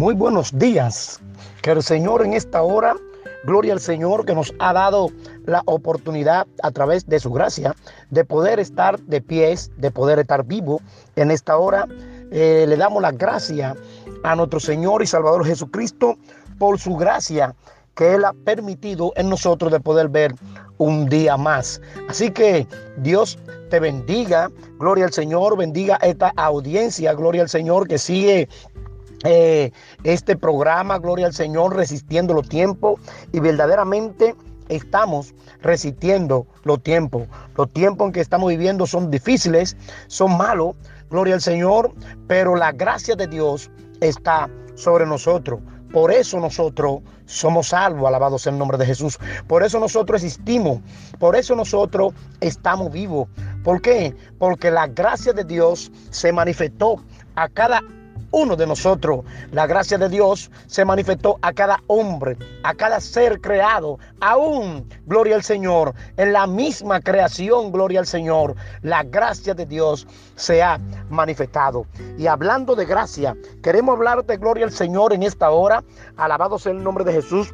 Muy buenos días. Que el Señor en esta hora, gloria al Señor que nos ha dado la oportunidad a través de su gracia de poder estar de pies, de poder estar vivo en esta hora. Eh, le damos la gracia a nuestro Señor y Salvador Jesucristo por su gracia que Él ha permitido en nosotros de poder ver un día más. Así que Dios te bendiga, gloria al Señor, bendiga esta audiencia, gloria al Señor que sigue eh, este programa, Gloria al Señor, resistiendo los tiempos y verdaderamente estamos resistiendo los tiempos. Los tiempos en que estamos viviendo son difíciles, son malos, Gloria al Señor, pero la gracia de Dios está sobre nosotros. Por eso nosotros somos salvos, alabados sea el nombre de Jesús. Por eso nosotros existimos. Por eso nosotros estamos vivos. ¿Por qué? Porque la gracia de Dios se manifestó a cada uno de nosotros. La gracia de Dios se manifestó a cada hombre, a cada ser creado. Aún, gloria al Señor, en la misma creación, gloria al Señor, la gracia de Dios se ha manifestado. Y hablando de gracia, queremos hablar de gloria al Señor en esta hora. Alabado sea el nombre de Jesús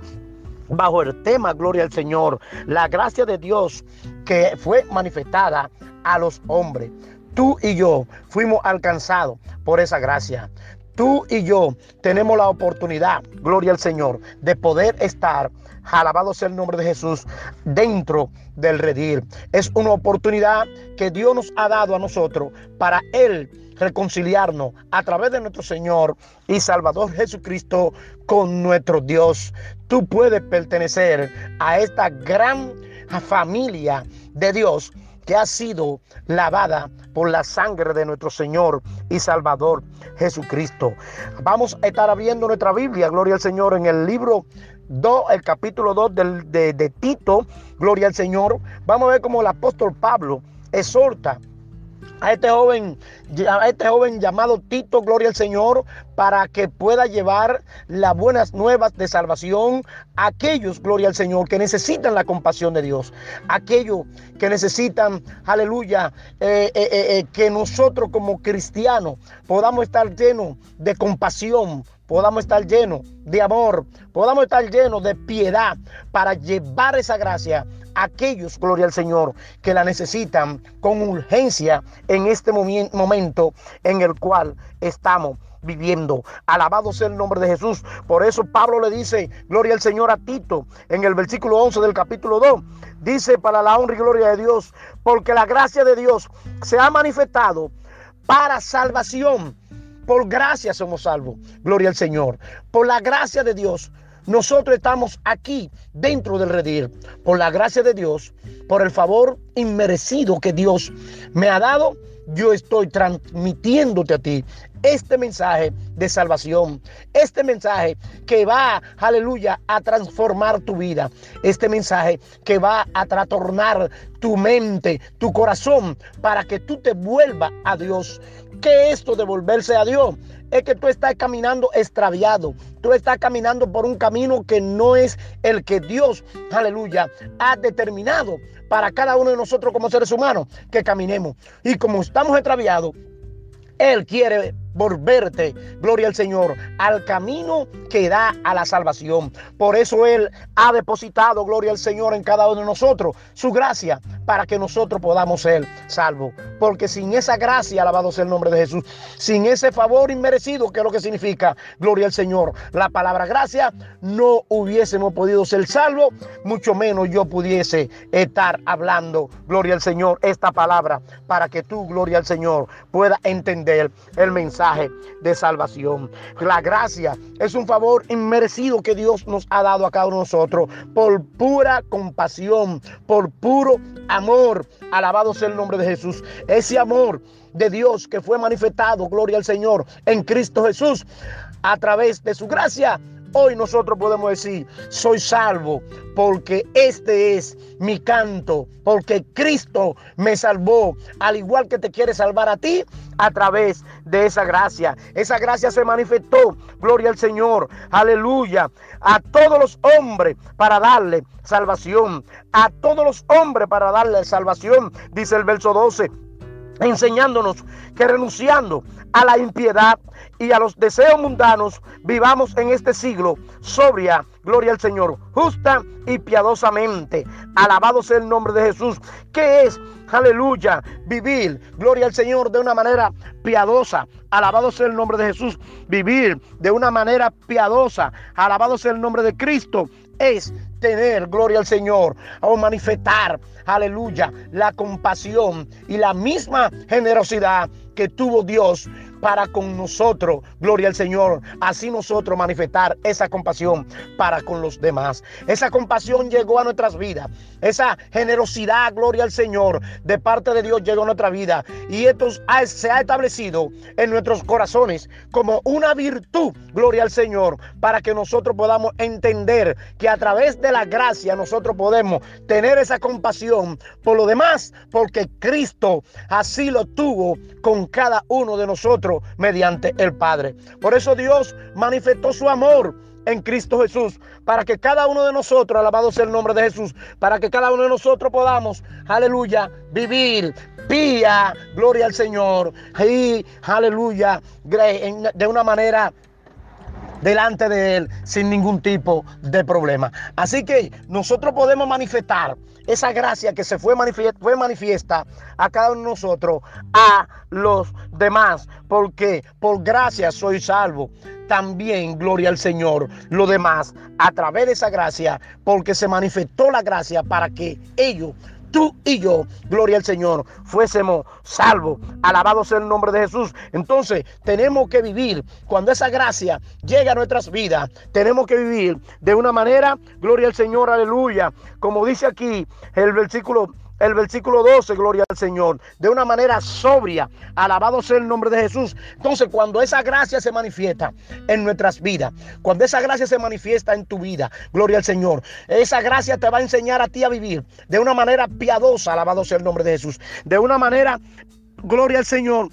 bajo el tema Gloria al Señor, la gracia de Dios que fue manifestada a los hombres. Tú y yo fuimos alcanzados por esa gracia. Tú y yo tenemos la oportunidad, gloria al Señor, de poder estar, alabado sea el nombre de Jesús, dentro del redir. Es una oportunidad que Dios nos ha dado a nosotros para Él reconciliarnos a través de nuestro Señor y Salvador Jesucristo con nuestro Dios. Tú puedes pertenecer a esta gran familia de Dios que ha sido lavada por la sangre de nuestro Señor y Salvador Jesucristo. Vamos a estar abriendo nuestra Biblia, gloria al Señor, en el libro 2, el capítulo 2 de, de Tito, gloria al Señor. Vamos a ver cómo el apóstol Pablo exhorta a este joven, a este joven llamado Tito, gloria al Señor, para que pueda llevar las buenas nuevas de salvación a aquellos, gloria al Señor, que necesitan la compasión de Dios, aquellos que necesitan, aleluya, eh, eh, eh, que nosotros como cristianos podamos estar llenos de compasión, podamos estar llenos de amor, podamos estar llenos de piedad para llevar esa gracia aquellos, gloria al Señor, que la necesitan con urgencia en este momento en el cual estamos viviendo. Alabado sea el nombre de Jesús. Por eso Pablo le dice, gloria al Señor a Tito, en el versículo 11 del capítulo 2. Dice, para la honra y gloria de Dios, porque la gracia de Dios se ha manifestado para salvación. Por gracia somos salvos. Gloria al Señor. Por la gracia de Dios nosotros estamos aquí dentro del redir por la gracia de Dios, por el favor inmerecido que Dios me ha dado. Yo estoy transmitiéndote a ti este mensaje de salvación, este mensaje que va, aleluya, a transformar tu vida, este mensaje que va a trastornar tu mente, tu corazón, para que tú te vuelvas a Dios. ¿Qué es esto de volverse a Dios? Es que tú estás caminando extraviado. Tú estás caminando por un camino que no es el que Dios, aleluya, ha determinado para cada uno de nosotros como seres humanos que caminemos. Y como estamos extraviados, Él quiere volverte, gloria al Señor, al camino que da a la salvación. Por eso Él ha depositado, gloria al Señor, en cada uno de nosotros su gracia para que nosotros podamos ser salvos. Porque sin esa gracia, alabado sea el nombre de Jesús, sin ese favor inmerecido, que es lo que significa, gloria al Señor, la palabra gracia, no hubiésemos podido ser salvos, mucho menos yo pudiese estar hablando, gloria al Señor, esta palabra, para que tú, gloria al Señor, pueda entender el mensaje de salvación. La gracia es un favor inmerecido que Dios nos ha dado a cada uno de nosotros por pura compasión, por puro amor. Alabado sea el nombre de Jesús. Ese amor de Dios que fue manifestado, gloria al Señor, en Cristo Jesús, a través de su gracia. Hoy nosotros podemos decir, soy salvo porque este es mi canto, porque Cristo me salvó, al igual que te quiere salvar a ti a través de esa gracia. Esa gracia se manifestó, gloria al Señor, aleluya, a todos los hombres para darle salvación, a todos los hombres para darle salvación, dice el verso 12 enseñándonos que renunciando a la impiedad y a los deseos mundanos, vivamos en este siglo sobria, gloria al Señor, justa y piadosamente. Alabado sea el nombre de Jesús. ¿Qué es? Aleluya, vivir, gloria al Señor, de una manera piadosa. Alabado sea el nombre de Jesús. Vivir de una manera piadosa. Alabado sea el nombre de Cristo. Es tener, gloria al Señor, o manifestar, aleluya, la compasión y la misma generosidad que tuvo Dios para con nosotros, gloria al Señor, así nosotros manifestar esa compasión para con los demás. Esa compasión llegó a nuestras vidas, esa generosidad, gloria al Señor, de parte de Dios llegó a nuestra vida. Y esto se ha establecido en nuestros corazones como una virtud, gloria al Señor, para que nosotros podamos entender que a través de la gracia nosotros podemos tener esa compasión por lo demás, porque Cristo así lo tuvo con cada uno de nosotros mediante el Padre. Por eso Dios manifestó su amor en Cristo Jesús, para que cada uno de nosotros, alabado sea el nombre de Jesús, para que cada uno de nosotros podamos, aleluya, vivir pía, gloria al Señor, y aleluya, de una manera delante de Él sin ningún tipo de problema. Así que nosotros podemos manifestar esa gracia que se fue, manifiesta, fue manifiesta a cada uno de nosotros, a los demás, porque por gracia soy salvo. También, gloria al Señor, lo demás, a través de esa gracia, porque se manifestó la gracia para que ellos tú y yo, gloria al Señor, fuésemos salvos. Alabado sea el nombre de Jesús. Entonces, tenemos que vivir cuando esa gracia llega a nuestras vidas. Tenemos que vivir de una manera, gloria al Señor, aleluya. Como dice aquí el versículo el versículo 12, gloria al Señor, de una manera sobria, alabado sea el nombre de Jesús. Entonces, cuando esa gracia se manifiesta en nuestras vidas, cuando esa gracia se manifiesta en tu vida, gloria al Señor, esa gracia te va a enseñar a ti a vivir de una manera piadosa, alabado sea el nombre de Jesús, de una manera, gloria al Señor,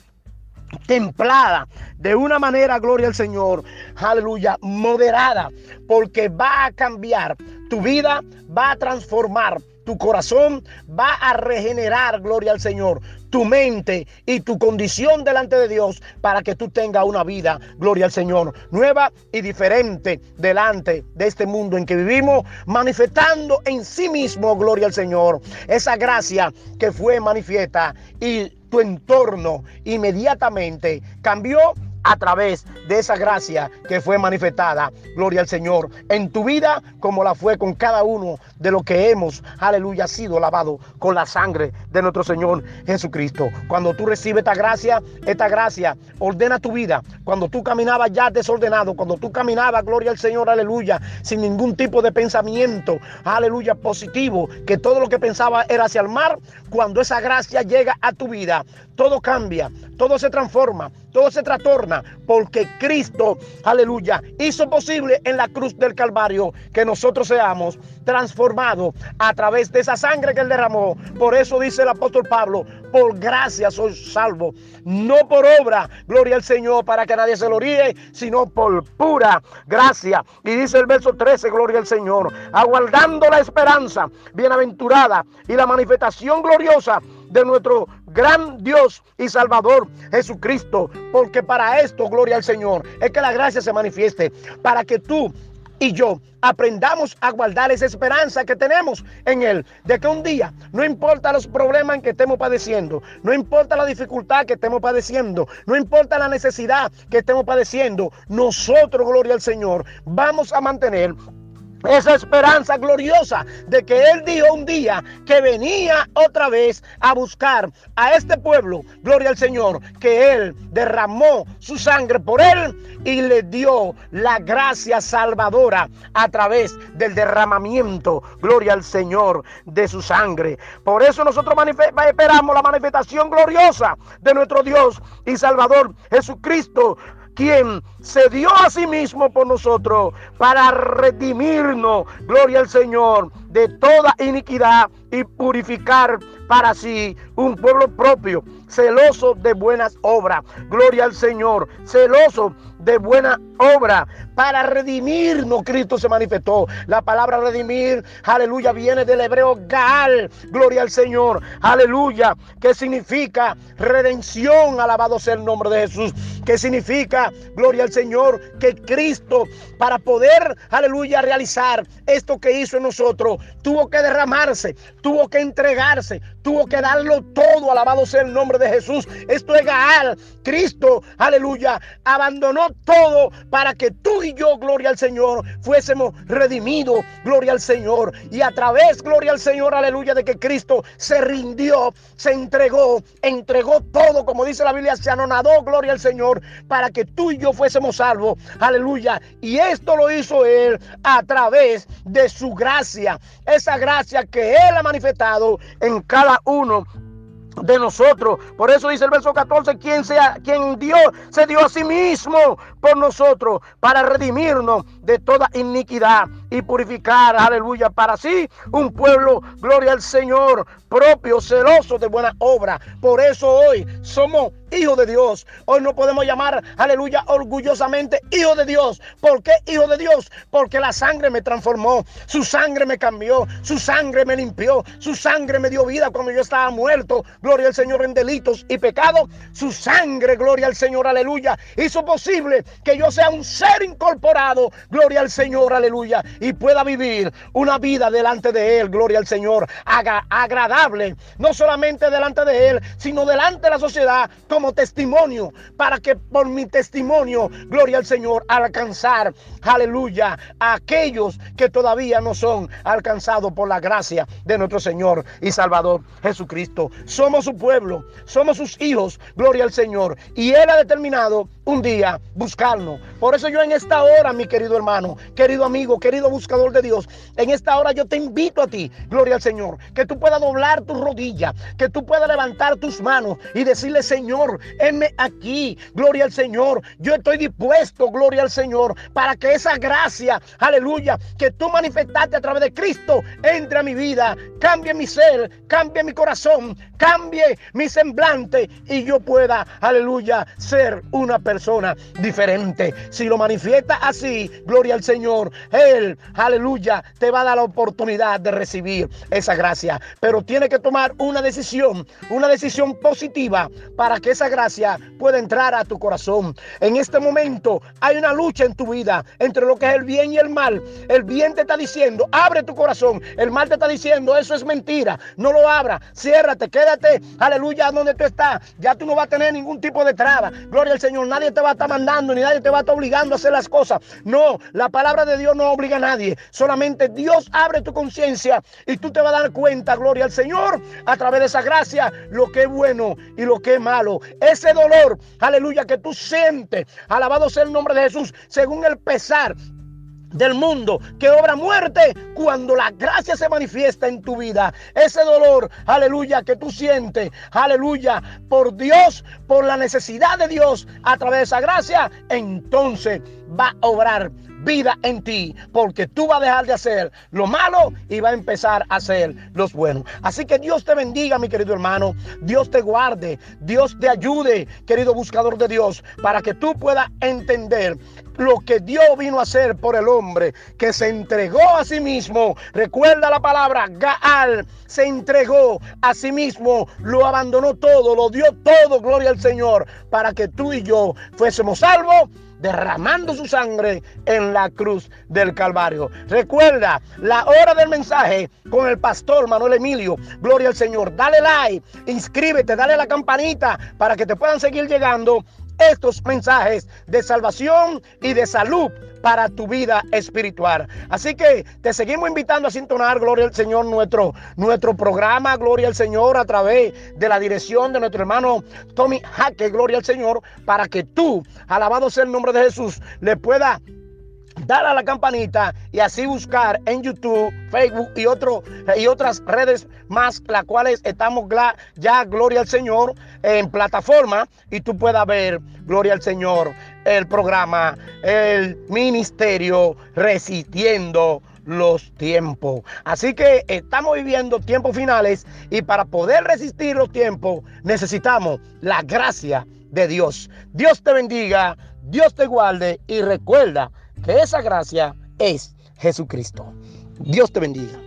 templada, de una manera, gloria al Señor, aleluya, moderada, porque va a cambiar tu vida, va a transformar tu corazón va a regenerar, gloria al Señor, tu mente y tu condición delante de Dios para que tú tengas una vida, gloria al Señor, nueva y diferente delante de este mundo en que vivimos, manifestando en sí mismo, gloria al Señor, esa gracia que fue manifiesta y tu entorno inmediatamente cambió a través de esa gracia que fue manifestada, gloria al Señor, en tu vida como la fue con cada uno de los que hemos, aleluya, sido lavado con la sangre de nuestro Señor Jesucristo. Cuando tú recibes esta gracia, esta gracia ordena tu vida. Cuando tú caminabas ya desordenado, cuando tú caminabas, gloria al Señor, aleluya, sin ningún tipo de pensamiento, aleluya, positivo, que todo lo que pensaba era hacia el mar, cuando esa gracia llega a tu vida, todo cambia, todo se transforma, todo se trastorna, porque Cristo, aleluya, hizo posible en la cruz del Calvario que nosotros seamos transformados a través de esa sangre que Él derramó. Por eso dice el apóstol Pablo, por gracia soy salvo, no por obra, gloria al Señor, para que nadie se lo ríe, sino por pura gracia. Y dice el verso 13, gloria al Señor, aguardando la esperanza bienaventurada y la manifestación gloriosa de nuestro gran Dios y Salvador Jesucristo. Porque para esto, gloria al Señor, es que la gracia se manifieste. Para que tú y yo aprendamos a guardar esa esperanza que tenemos en Él, de que un día, no importa los problemas que estemos padeciendo, no importa la dificultad que estemos padeciendo, no importa la necesidad que estemos padeciendo, nosotros, gloria al Señor, vamos a mantener esa esperanza gloriosa de que Él dijo un día que venía otra vez a buscar a este pueblo, gloria al Señor, que Él derramó su sangre por Él y le dio la gracia salvadora a través del derramamiento, gloria al Señor, de su sangre. Por eso nosotros esperamos la manifestación gloriosa de nuestro Dios y Salvador Jesucristo quien se dio a sí mismo por nosotros para redimirnos, gloria al Señor, de toda iniquidad y purificar para sí un pueblo propio, celoso de buenas obras. Gloria al Señor, celoso de buena obra para redimirnos. Cristo se manifestó. La palabra redimir, aleluya, viene del hebreo Gaal. Gloria al Señor, aleluya, que significa redención. Alabado sea el nombre de Jesús. Que significa, gloria al Señor, que Cristo, para poder, aleluya, realizar esto que hizo en nosotros, tuvo que derramarse, tuvo que entregarse, tuvo que darlo todo. Alabado sea el nombre de Jesús. Esto es Gaal. Cristo, aleluya, abandonó todo para que tú y yo, gloria al Señor, fuésemos redimidos, gloria al Señor. Y a través, gloria al Señor, aleluya, de que Cristo se rindió, se entregó, entregó todo, como dice la Biblia, se anonadó, gloria al Señor, para que tú y yo fuésemos salvos, aleluya. Y esto lo hizo Él a través de su gracia, esa gracia que Él ha manifestado en cada uno de nosotros. Por eso dice el verso 14, quien sea quien Dios se dio a sí mismo por nosotros para redimirnos de toda iniquidad y purificar, aleluya, para sí un pueblo, gloria al Señor, propio, celoso de buena obra. Por eso hoy somos hijos de Dios. Hoy no podemos llamar, aleluya, orgullosamente hijo de Dios. ¿Por qué hijo de Dios? Porque la sangre me transformó, su sangre me cambió, su sangre me limpió, su sangre me dio vida cuando yo estaba muerto. Gloria al Señor en delitos y pecados. Su sangre, gloria al Señor, aleluya, hizo posible que yo sea un ser incorporado, gloria al Señor, aleluya, y pueda vivir una vida delante de Él, gloria al Señor, haga agradable, no solamente delante de Él, sino delante de la sociedad como testimonio, para que por mi testimonio, gloria al Señor, alcanzar, aleluya, a aquellos que todavía no son alcanzados por la gracia de nuestro Señor y Salvador Jesucristo. Somos su pueblo, somos sus hijos, gloria al Señor, y Él ha determinado un día buscarnos. Por eso yo en esta hora, mi querido hermano, querido amigo, querido buscador de Dios, en esta hora yo te invito a ti, gloria al Señor, que tú puedas doblar tu rodilla, que tú puedas levantar tus manos y decirle, Señor, heme aquí, gloria al Señor, yo estoy dispuesto, gloria al Señor, para que esa gracia, aleluya, que tú manifestaste a través de Cristo, entre a mi vida, cambie mi ser, cambie mi corazón, cambie mi semblante y yo pueda, aleluya, ser una persona persona diferente. Si lo manifiesta así, gloria al Señor, Él, aleluya, te va a dar la oportunidad de recibir esa gracia. Pero tiene que tomar una decisión, una decisión positiva para que esa gracia pueda entrar a tu corazón. En este momento hay una lucha en tu vida entre lo que es el bien y el mal. El bien te está diciendo, abre tu corazón. El mal te está diciendo, eso es mentira. No lo abra, ciérrate, quédate, aleluya, donde tú estás. Ya tú no vas a tener ningún tipo de traba. Gloria al Señor, nadie te va a estar mandando, ni nadie te va a estar obligando a hacer las cosas. No, la palabra de Dios no obliga a nadie. Solamente Dios abre tu conciencia y tú te vas a dar cuenta, gloria al Señor, a través de esa gracia, lo que es bueno y lo que es malo. Ese dolor, aleluya, que tú sientes, alabado sea el nombre de Jesús, según el pesar del mundo que obra muerte cuando la gracia se manifiesta en tu vida. Ese dolor, aleluya, que tú sientes, aleluya, por Dios, por la necesidad de Dios a través de esa gracia, entonces va a obrar vida en ti, porque tú vas a dejar de hacer lo malo y va a empezar a hacer los buenos. Así que Dios te bendiga, mi querido hermano. Dios te guarde, Dios te ayude, querido buscador de Dios, para que tú puedas entender lo que Dios vino a hacer por el hombre, que se entregó a sí mismo. Recuerda la palabra, Gaal se entregó a sí mismo, lo abandonó todo, lo dio todo, gloria al Señor, para que tú y yo fuésemos salvos derramando su sangre en la cruz del Calvario. Recuerda la hora del mensaje con el pastor Manuel Emilio. Gloria al Señor. Dale like, inscríbete, dale la campanita para que te puedan seguir llegando estos mensajes de salvación y de salud para tu vida espiritual. Así que te seguimos invitando a sintonar, gloria al Señor, nuestro, nuestro programa, gloria al Señor, a través de la dirección de nuestro hermano Tommy Jaque, gloria al Señor, para que tú, alabado sea el nombre de Jesús, le pueda dar a la campanita y así buscar en YouTube, Facebook y, y otras redes más, las cuales estamos ya, gloria al Señor, en plataforma y tú puedas ver, gloria al Señor, el programa, el ministerio resistiendo los tiempos. Así que estamos viviendo tiempos finales y para poder resistir los tiempos necesitamos la gracia de Dios. Dios te bendiga, Dios te guarde y recuerda que esa gracia es Jesucristo. Dios te bendiga.